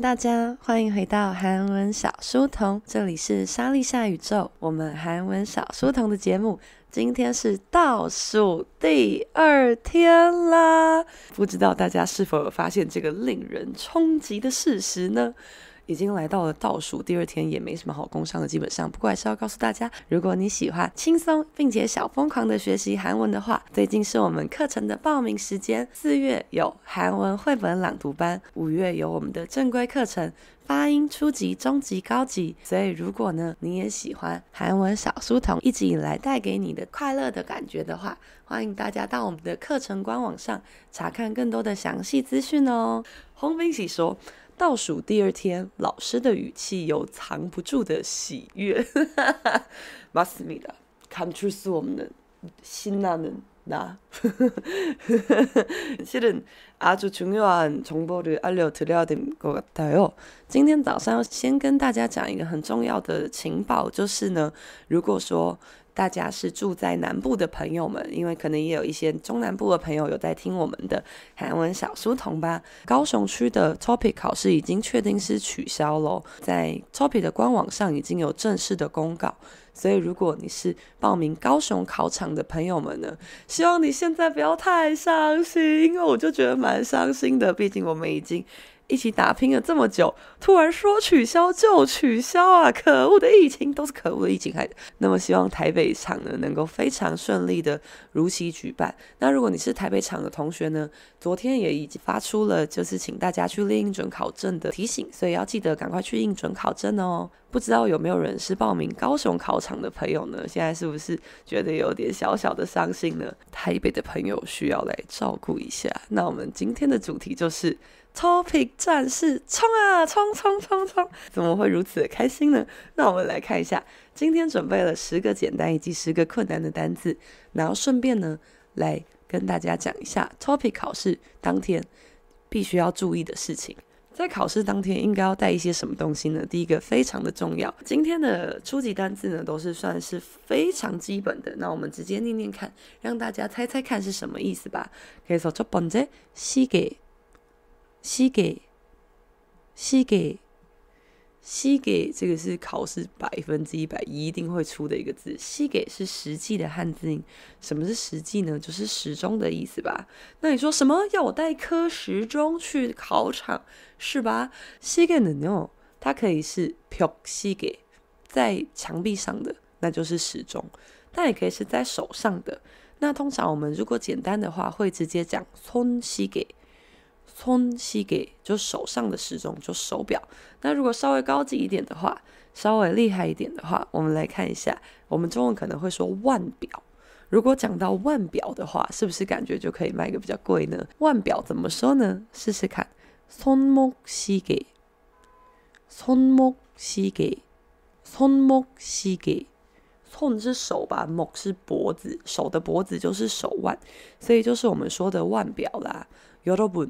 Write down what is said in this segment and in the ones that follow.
大家，欢迎回到韩文小书童，这里是莎莉夏宇宙，我们韩文小书童的节目。今天是倒数第二天啦，不知道大家是否有发现这个令人冲击的事实呢？已经来到了倒数第二天，也没什么好工商的。基本上，不过还是要告诉大家，如果你喜欢轻松并且小疯狂的学习韩文的话，最近是我们课程的报名时间。四月有韩文绘本朗读班，五月有我们的正规课程发音初级、中级、高级。所以，如果呢你也喜欢韩文小书童一直以来带给你的快乐的感觉的话，欢迎大家到我们的课程官网上查看更多的详细资讯哦。洪斌喜说。 倒数第二天，老师的语气有藏不住的喜悦。맞습니다 감출 수 없는 신나는 나。 실은아주중요한 정보를 알려드려야 될 것 같아요。 今天早上要先跟大家讲一个很重要的情报，就是呢，如果说。 大家是住在南部的朋友们，因为可能也有一些中南部的朋友有在听我们的韩文小书童吧。高雄区的 Topic 考试已经确定是取消了，在 Topic 的官网上已经有正式的公告。所以，如果你是报名高雄考场的朋友们呢，希望你现在不要太伤心，因为我就觉得蛮伤心的，毕竟我们已经。一起打拼了这么久，突然说取消就取消啊！可恶的疫情，都是可恶的疫情害的。那么希望台北场呢能够非常顺利的如期举办。那如果你是台北场的同学呢，昨天也已经发出了就是请大家去列印准考证的提醒，所以要记得赶快去印准考证哦。不知道有没有人是报名高雄考场的朋友呢？现在是不是觉得有点小小的伤心呢？台北的朋友需要来照顾一下。那我们今天的主题就是。Topic 战士，冲啊，冲冲冲冲！怎么会如此的开心呢？那我们来看一下，今天准备了十个简单以及十个困难的单字，然后顺便呢，来跟大家讲一下 Topic 考试当天必须要注意的事情。在考试当天应该要带一些什么东西呢？第一个非常的重要，今天的初级单字呢都是算是非常基本的，那我们直接念念看，让大家猜猜看是什么意思吧。可以说첫 번째시계 西给西给西给，这个是考试百分之一百一定会出的一个字。西给是实际的汉字音，什么是实际呢？就是时钟的意思吧。那你说什么要我带颗时钟去考场是吧？西给的牛，它可以是飘西给，在墙壁上的那就是时钟，但也可以是在手上的。那通常我们如果简单的话，会直接讲손西给。손시계就手上的时钟，就手表。那如果稍微高级一点的话，稍微厉害一点的话，我们来看一下，我们中文可能会说腕表。如果讲到腕表的话，是不是感觉就可以卖个比较贵呢？腕表怎么说呢？试试看，손목시계，손목시계，손목시계。손是手吧，목是脖子，手的脖子就是手腕，所以就是我们说的腕表啦。여러분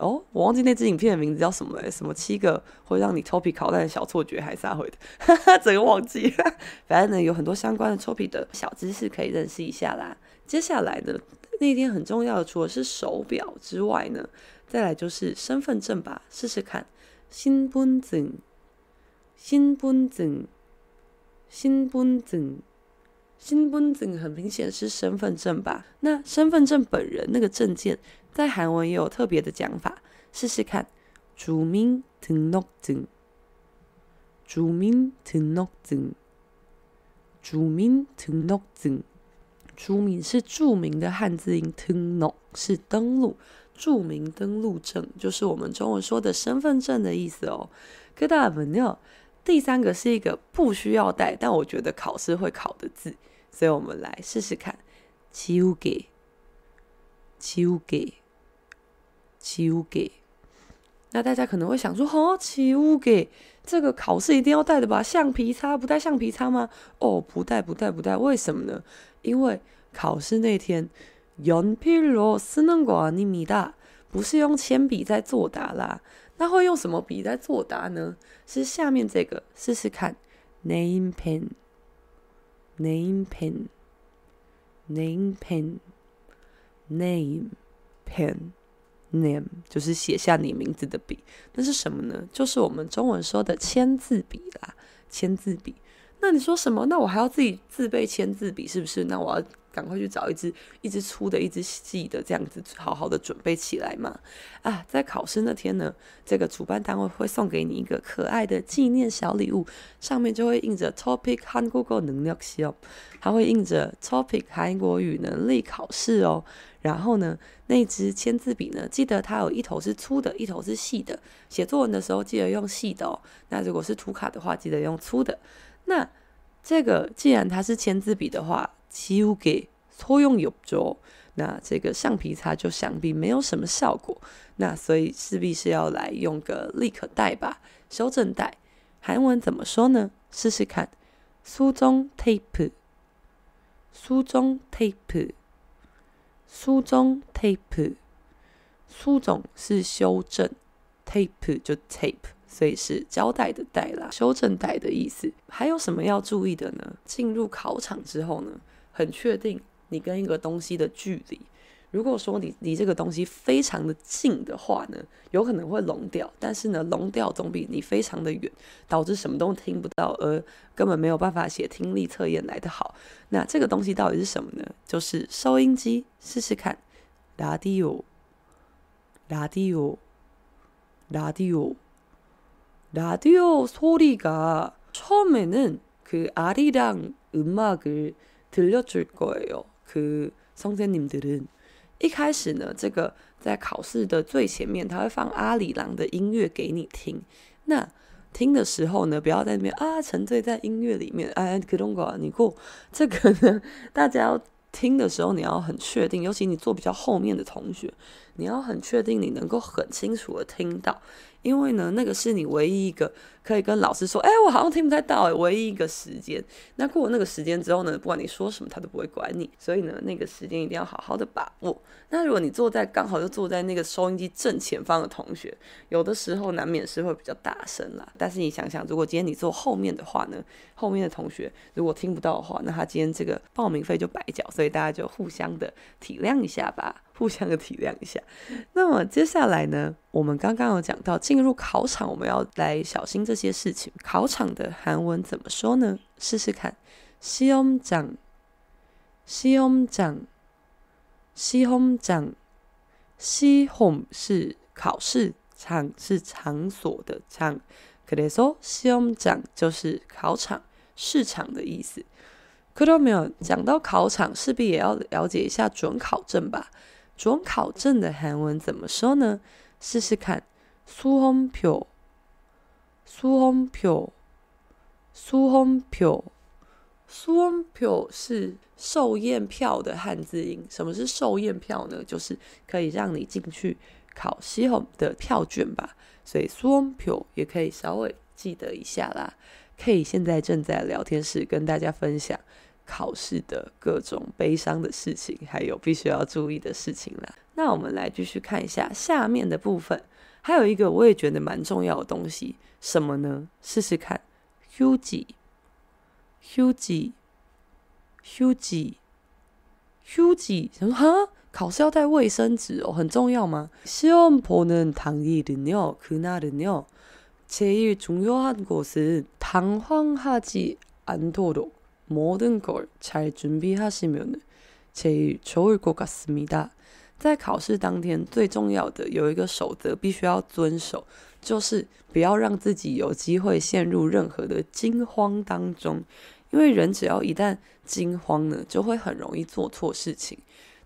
哦，我忘记那支影片的名字叫什么了，什么七个会让你 topi 考烂的小错觉还是啥回的，哈哈，整个忘记了。反正呢，有很多相关的 topi 的小知识可以认识一下啦。接下来呢，那天很重要的，除了是手表之外呢，再来就是身份证吧，试试看。身份证，身份证，身份证，身份证很明显是身份证吧？那身份证本人那个证件，在韩文也有特别的讲法，试试看。주민등록 증， 주민등록 증， 주민등록 증， 주민是着名的汉字音，등록是登录。着名登录证就是我们中文说的身份证的意思哦。그다음은요，第三个是一个不需要带，但我觉得考试会考的字，所以我们来试试看。치우개，치우 개， 치우 개， 那大家可能会想说，哦，起乌给这个考试一定要带的吧？橡皮擦不带橡皮擦吗？哦，不带不带不带，为什么呢？因为考试那天，연필로쓰는거아닙니다，不是用铅笔在作答啦。那会用什么笔在作答呢？是下面这个，试试看，name pen，name pen，name pen，name pen。 Name 就是写下你名字的笔，那是什么呢？就是我们中文说的签字笔啦，签字笔。那你说什么？那我还要自己自备签字笔，是不是？那我要赶快去找一支一支粗的，一支细的，这样子好好的准备起来嘛。啊，在考试那天呢，这个主办单位会送给你一个可爱的纪念小礼物，上面就会印着 Topic 한국어 능력 시험，它会印着 Topic 韩国语能力考试哦。然后呢，那支签字笔呢，记得它有一头是粗的，一头是细的。写作文的时候记得用细的哦。那如果是涂卡的话，记得用粗的。那这个既然它是签字笔的话， 几乎给托用有着，那这个橡皮擦就想必没有什么效果。那所以势必是要来用个立可带吧，修正带。韩文怎么说呢？试试看，书中 tape，书中 tape，书中 tape，书中是修正，tape 就 tape。所以是胶带的带啦，修正带的意思。还有什么要注意的呢？进入考场之后呢，很确定你跟一个东西的距离。如果说你离这个东西非常的近的话呢，有可能会聋掉。但是呢，聋掉总比你非常的远，导致什么都听不到，而根本没有办法写听力测验来得好。那这个东西到底是什么呢？就是收音机。试试看，radio，radio，radio。라디오 소리가 처음에는 그 아리랑 음악을 들려줄 거예요. 그 선생님들은 一开始呢，这个在考试的最前面，他会放阿里郎的音乐给你听。那听的时候呢，不要在那边啊沉醉在音乐里面。哎，그런거아니고这个呢，大家要听的时候，你要很确定，尤其你坐比较后面的同学，你要很确定你能够很清楚的听到。 因为呢，那个是你唯一一个可以跟老师说，哎，我好像听不太到，哎，唯一一个时间。那过了那个时间之后呢，不管你说什么，他都不会管你。所以呢，那个时间一定要好好的把握。那如果你坐在刚好就坐在那个收音机正前方的同学，有的时候难免是会比较大声啦。但是你想想，如果今天你坐后面的话呢，后面的同学如果听不到的话，那他今天这个报名费就白缴。所以大家就互相的体谅一下吧。互相的体谅一下。那么接下来呢，我们刚刚有讲到进入考场，我们要来小心这些事情。考场的韩文怎么说呢？试试看，시험장，시험장，시험장，시험是考试，场是场所的场，그래서시험장就是考场、试场的意思。可到没有讲到考场，势必也要了解一下准考证吧。 准考证的韩文怎么说呢？试试看，수험표，수험표，수험표，수험표是受验票的汉字音。什么是受验票呢？就是可以让你进去考西红的票券吧。所以수험표也可以稍微记得一下啦。K 现在正在聊天室跟大家分享。 考试的各种悲伤的事情，还有必须要注意的事情啦。那我们来继续看一下下面的部分，还有一个我也觉得蛮重要的东西，什么呢？试试看，휴지，휴지，휴지，휴지。什么？哈，考试要带卫生纸哦，很重要吗？시험보는당일은요그날은요제일중요한것은당황하지않도록 모든걸잘준비하시면제일좋을것같습니다。在考试当天，最重要的有一个守则必须要遵守，就是不要让自己有机会陷入任何的惊慌当中。因为人只要一旦惊慌呢，就会很容易做错事情。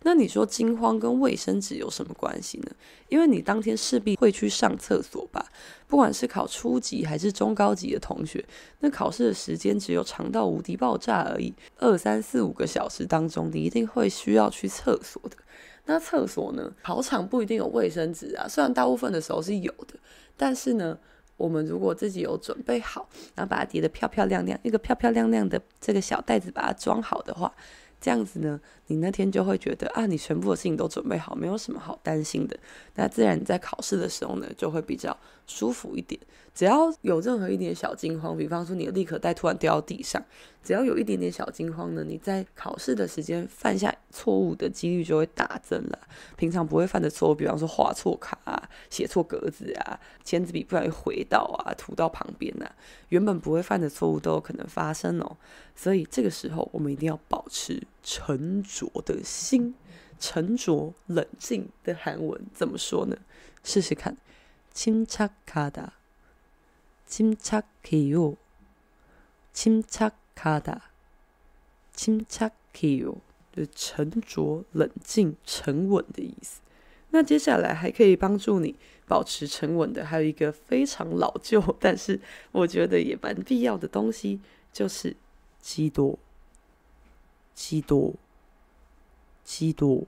那你说惊慌跟卫生纸有什么关系呢？因为你当天势必会去上厕所吧，不管是考初级还是中高级的同学，那考试的时间只有长到无敌爆炸而已，二三四五个小时当中，你一定会需要去厕所的。那厕所呢？考场不一定有卫生纸啊，虽然大部分的时候是有的，但是呢，我们如果自己有准备好，然后把它叠得漂漂亮亮，一个漂漂亮亮的这个小袋子把它装好的话。这样子呢，你那天就会觉得啊，你全部的事情都准备好，没有什么好担心的。那自然你在考试的时候呢，就会比较舒服一点。只要有任何一点小惊慌，比方说你的立可带突然掉到地上，只要有一点点小惊慌呢，你在考试的时间犯下错误的几率就会大增了。平常不会犯的错误，比方说画错卡啊、写错格子啊、签字笔不小心回到啊、涂到旁边啊，原本不会犯的错误都有可能发生哦。所以这个时候，我们一定要保持沉着的心，沉着冷静的韩文怎么说呢？试试看， 침착하다，침착해요，침착하다，침착해요，就是沉着冷静、沉稳的意思。那接下来还可以帮助你保持沉稳的，还有一个非常老旧，但是我觉得也蛮必要的东西，就是。基多，基多，基多，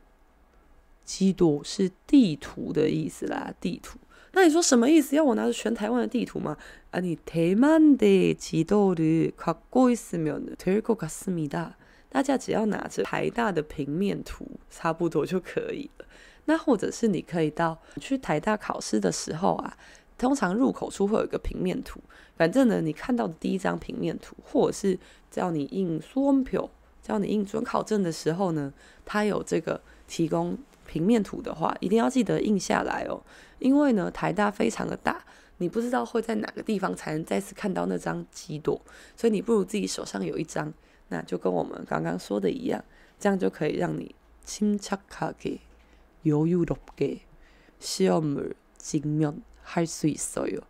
基多是地图的意思啦。地图， 那你说什么意思？要我拿着全台湾的地图吗？啊，你台湾的基多的갖고있으면될것같습니다。大家只要拿着台大的平面图，差不多就可以了。那或者是你可以到去台大考试的时候啊。通常入口处会有一个平面图，反正呢，你看到的第一张平面图，或者是叫你印书票、叫你印准考证的时候呢，它有这个提供平面图的话，一定要记得印下来哦。 因为呢，台大非常的大，你不知道会在哪个地方才能再次看到那张基朵，所以你不如自己手上有一张，那就跟我们刚刚说的一样，这样就可以让你침착하게여유롭게시험을직면 할수있어요，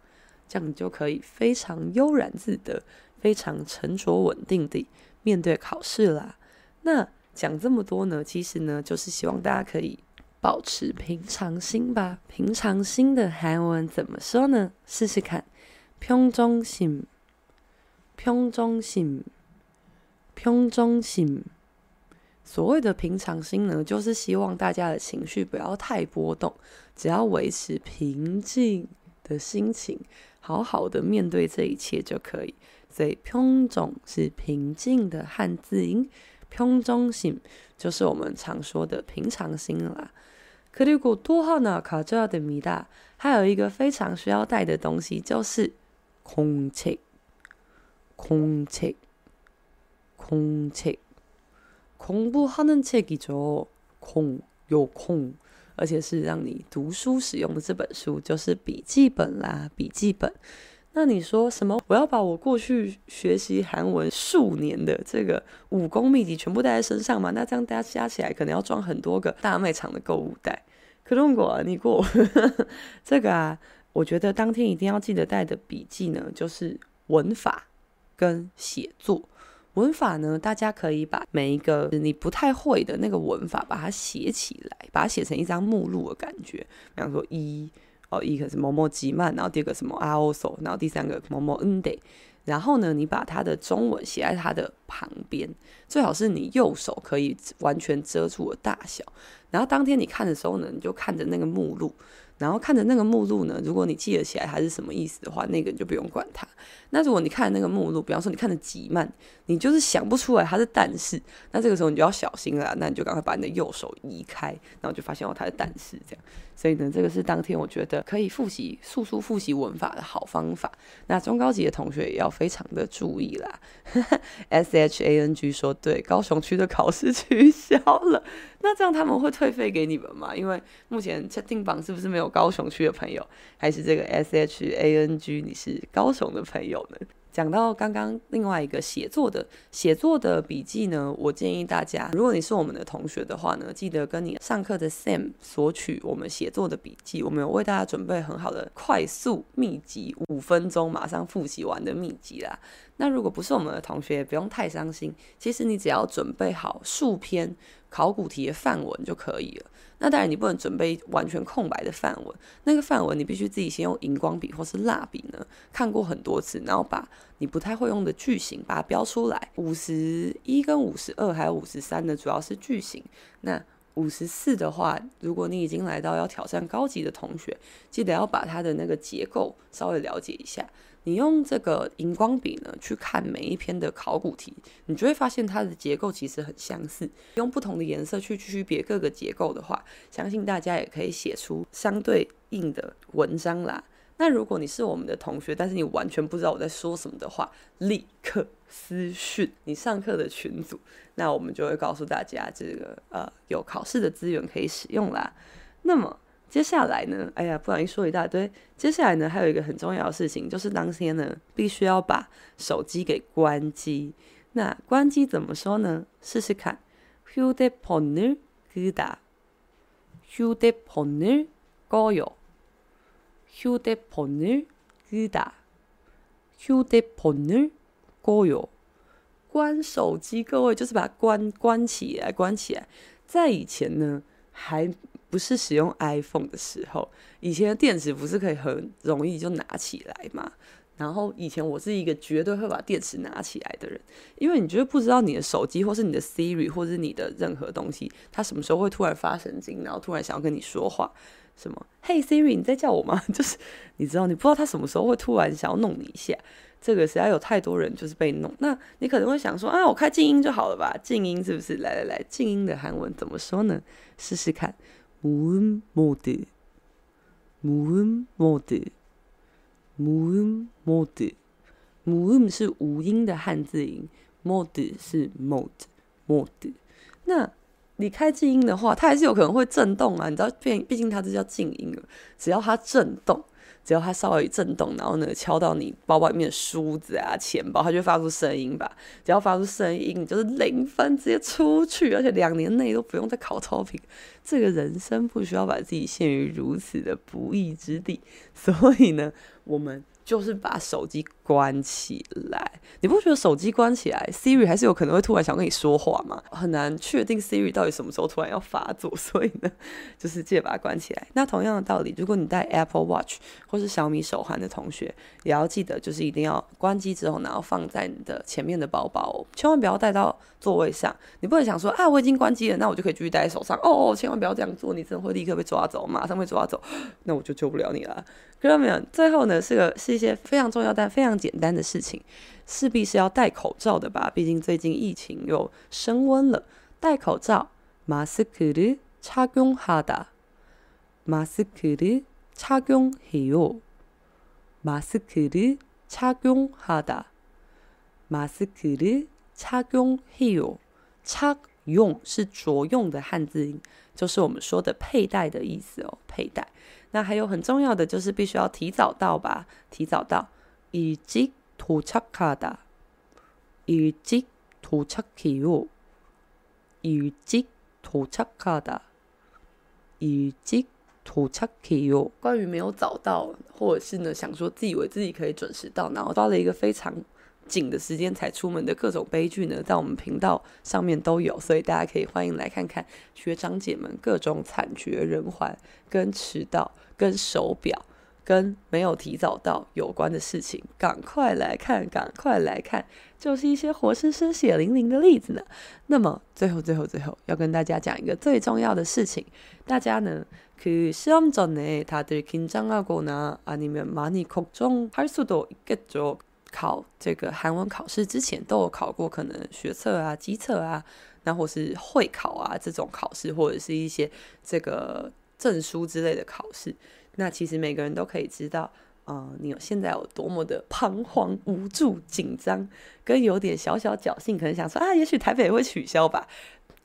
这样你就可以非常悠然自得、非常沉着稳定地面对考试啦。那讲这么多呢，其实呢，就是希望大家可以 保持平常心吧。平常心的韩文怎么说呢？试试看，평정 심， 평정 심， 평정 심。所谓的平常心呢，就是希望大家的情绪不要太波动，只要维持平静的心情，好好的面对这一切就可以。所以평정是平静的汉字音，평정심就是我们常说的平常心啦。 그리고또하나가져야됩니다。还有一个非常需要带的东西就是공책，공책，공책。공부하는책이죠，空有空，而且是让你读书使用的这本书就是笔记本啦，笔记本。 那你说什么？我要把我过去学习韩文数年的这个武功秘籍全部带在身上吗？那这样大家加起来可能要装很多个大卖场的购物袋。可是我你过 这个啊，我觉得当天一定要记得带的笔记呢，就是文法跟写作。文法呢，大家可以把每一个你不太会的那个文法，把它写起来，把它写成一张目录的感觉。比方说一哦，一个是某某吉曼，然后第二个什么阿欧索，然后第三个某某恩德。然后呢，你把它的中文写在它的旁边，最好是你右手可以完全遮住的大小。然后当天你看的时候呢，你就看着那个目录。然后看着那个目录呢，如果你记得起来它是什么意思的话，那个你就不用管它。那如果你看那个目录，比方说你看的极慢，你就是想不出来它是但是，那这个时候你就要小心了。那你就赶快把你的右手移开，然后就发现哦，它是但是这样。所以呢，这个是当天我觉得可以复习速速复习文法的好方法。那中高级的同学也要非常的注意啦。S H A N G 说对，高雄区的考试取消了。那这样他们会退费给你们吗？因为目前测定榜是不是没有高雄区的朋友？还是这个 S H A N G 你是高雄的朋友呢？讲到刚刚另外一个写作的写作的笔记呢，我建议大家，如果你是我们的同学的话呢，记得跟你上课的 Sam 索取我们写作的笔记，我们有为大家准备很好的快速秘籍，五分钟马上复习完的秘籍啦。那如果不是我们的同学，也不用太伤心，其实你只要准备好数篇考古题的范文就可以了。那当然，你不能准备完全空白的范文，那个范文你必须自己先用荧光笔或是蜡笔呢，看过很多次，然后把你不太会用的句型把它标出来。五十一跟五十二还有五十三呢，主要是句型。那五十四的话，如果你已经来到要挑战高级的同学，记得要把它的那个结构稍微了解一下。你用这个荧光笔呢，去看每一篇的考古题，你就会发现它的结构其实很相似。用不同的颜色去区别各个结构的话，相信大家也可以写出相对应的文章啦。那如果你是我们的同学，但是你完全不知道我在说什么的话，立刻私讯你上课的群组，那我们就会告诉大家这个呃有考试的资源可以使用啦。那么接下来呢，哎呀，不小心说一大堆。接下来呢，还有一个很重要的事情，就是当天呢必须要把手机给关机。那关机怎么说呢？试试看，휴대폰을끄다휴대폰을꺼요 휴대폰을끄다휴대폰을꺼요关手机，各位就是把它关关起来，关起来。在以前呢，还不是使用 iPhone 的时候，以前的电池不是可以很容易就拿起来嘛？然后以前我是一个绝对会把电池拿起来的人，因为你绝对不知道你的手机或是你的 Siri 或是你的任何东西，它什么时候会突然发神经，然后突然想要跟你说话。 什么？Hey Siri，你在叫我吗？就是你知道，你不知道他什么时候会突然想要弄你一下。这个实在有太多人就是被弄。那你可能会想说啊，我开静音就好了吧？静音是不是？来来来，静音的韩文怎么说呢？试试看。无音 mode，无音 mode，无音 mode，无音是无音的汉字音，mode 是 mode mode。那你开静音的话，它还是有可能会震动啊！你知道，毕毕竟它这叫静音了。只要它震动，只要它稍微一震动，然后呢，敲到你包包里面的梳子啊、钱包，它就发出声音吧。只要发出声音，你就是零分，直接出去，而且两年内都不用再考超评。这个人生不需要把自己陷于如此的不义之地。所以呢，我们。就是把手机关起来，你不觉得手机关起来，Siri 还是有可能会突然想跟你说话吗？很难确定 Siri 到底什么时候突然要发作，所以呢，就是记得把它关起来。那同样的道理，如果你戴 Apple Watch 或是小米手环的同学，也要记得，就是一定要关机之后，然后放在你的前面的包包，千万不要带到座位上。你不能想说啊，我已经关机了，那我就可以继续戴在手上。哦哦，千万不要这样做，你真的会立刻被抓走，马上被抓走，那我就救不了你了。看到没有？最后呢，是个是一些非常重要但非常简单的事情，势必是要戴口罩的吧？毕竟最近疫情又升温了。戴口罩，마스크를착용하다，마스크를착용해요마스크를착용하다，마스크를착용해요 착용是着用的汉字音，就是我们说的佩戴的意思哦，佩戴。 那还有很重要的就是必须要提早到吧，提早到，일찍도착하다，일찍도착해요일찍도착하다，일찍도착해요。关于没有早到，或者是呢想说自以为自己可以准时到，然后到了一个非常 紧的时间才出门的各种悲剧呢，在我们频道上面都有，所以大家可以欢迎来看看学长姐们各种惨绝人寰、跟迟到、跟手表、跟没有提早到有关的事情，赶快来看，赶快来看，就是一些活生生、血淋淋的例子呢。那么最后、最后、最后要跟大家讲一个最重要的事情，大家呢，그시험전에다들긴장하거나아니면많이걱정할수도있겠죠 考这个韩文考试之前都有考过，可能学测啊、机测啊，那或是会考啊这种考试，或者是一些这个证书之类的考试。那其实每个人都可以知道，嗯、呃，你有现在有多么的彷徨、无助、紧张，跟有点小小侥幸，可能想说啊，也许台北会取消吧。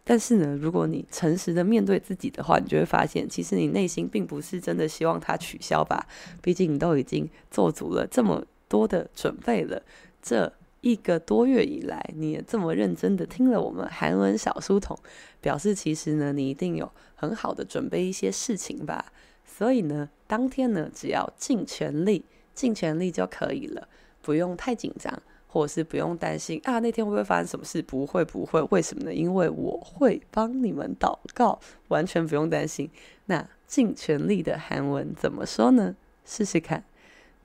但是呢，如果你诚实的面对自己的话，你就会发现，其实你内心并不是真的希望它取消吧。毕竟你都已经做足了这么。多的准备了，这一个多月以来，你也这么认真的听了我们韩文小书童，表示其实呢，你一定有很好的准备一些事情吧。所以呢，当天呢，只要尽全力，尽全力就可以了，不用太紧张，或者是不用担心啊，那天会不会发生什么事？不会，不会，为什么呢？因为我会帮你们祷告，完全不用担心。那尽全力的韩文怎么说呢？试试看，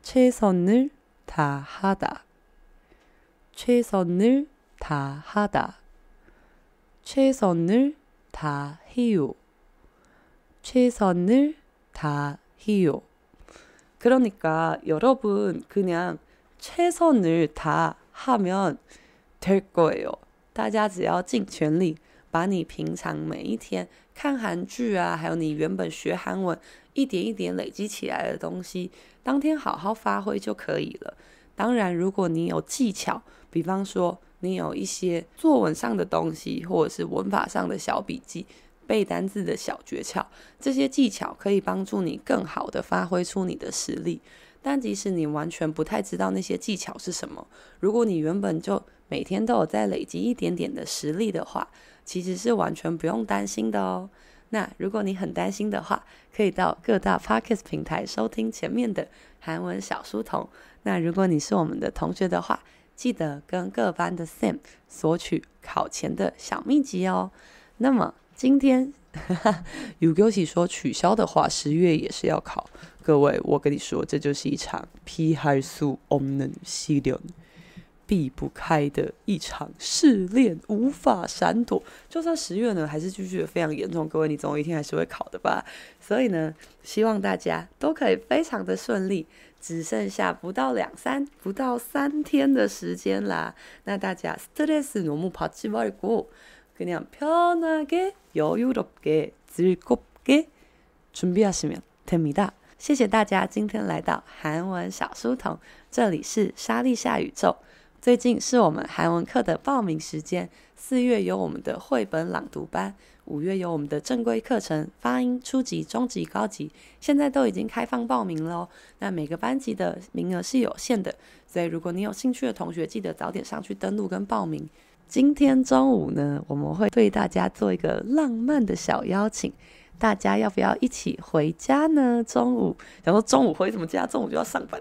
최선을 다 하다. 최선을 다하다. 최선을 다 해요. 최선을 다해요. 그러니까 여러분 그냥 최선을 다 하면 될 거예요. 大家只要尽全力把你平常每一天 看韩剧啊，还有你原本学韩文一点一点累积起来的东西，当天好好发挥就可以了。当然，如果你有技巧，比方说你有一些作文上的东西，或者是文法上的小笔记、背单字的小诀窍，这些技巧可以帮助你更好的发挥出你的实力。但即使你完全不太知道那些技巧是什么，如果你原本就每天都有在累积一点点的实力的话，其实是完全不用担心的哦。那如果你很担心的话，可以到各大 Podcast 平台收听前面的韩文小书童。那如果你是我们的同学的话，记得跟各班的 Sam 索取考前的小秘籍哦。那么今天有消息说取消的话，十月也是要考。各位，我跟你说，这就是一场피할수없는시련。 避不开的一场试炼，无法闪躲。就算十月呢，还是继续的非常严重。各位，你总有一天还是会考的吧？所以呢，希望大家都可以非常的顺利。只剩下不到两三、不到三天的时间啦。那大家스트레스너무받지말고그냥편하게여유롭게즐겁게준비하시면됩니다。谢谢大家今天来到韩文小书童，这里是莎莉夏宇宙。 最近是我们韩文课的报名时间，四月有我们的绘本朗读班，五月有我们的正规课程，发音初级、中级、高级，现在都已经开放报名了。那每个班级的名额是有限的，所以如果你有兴趣的同学，记得早点上去登录跟报名。今天中午呢，我们会对大家做一个浪漫的小邀请。大家要不要一起回家呢？中午，想说中午回什么家？中午就要上班。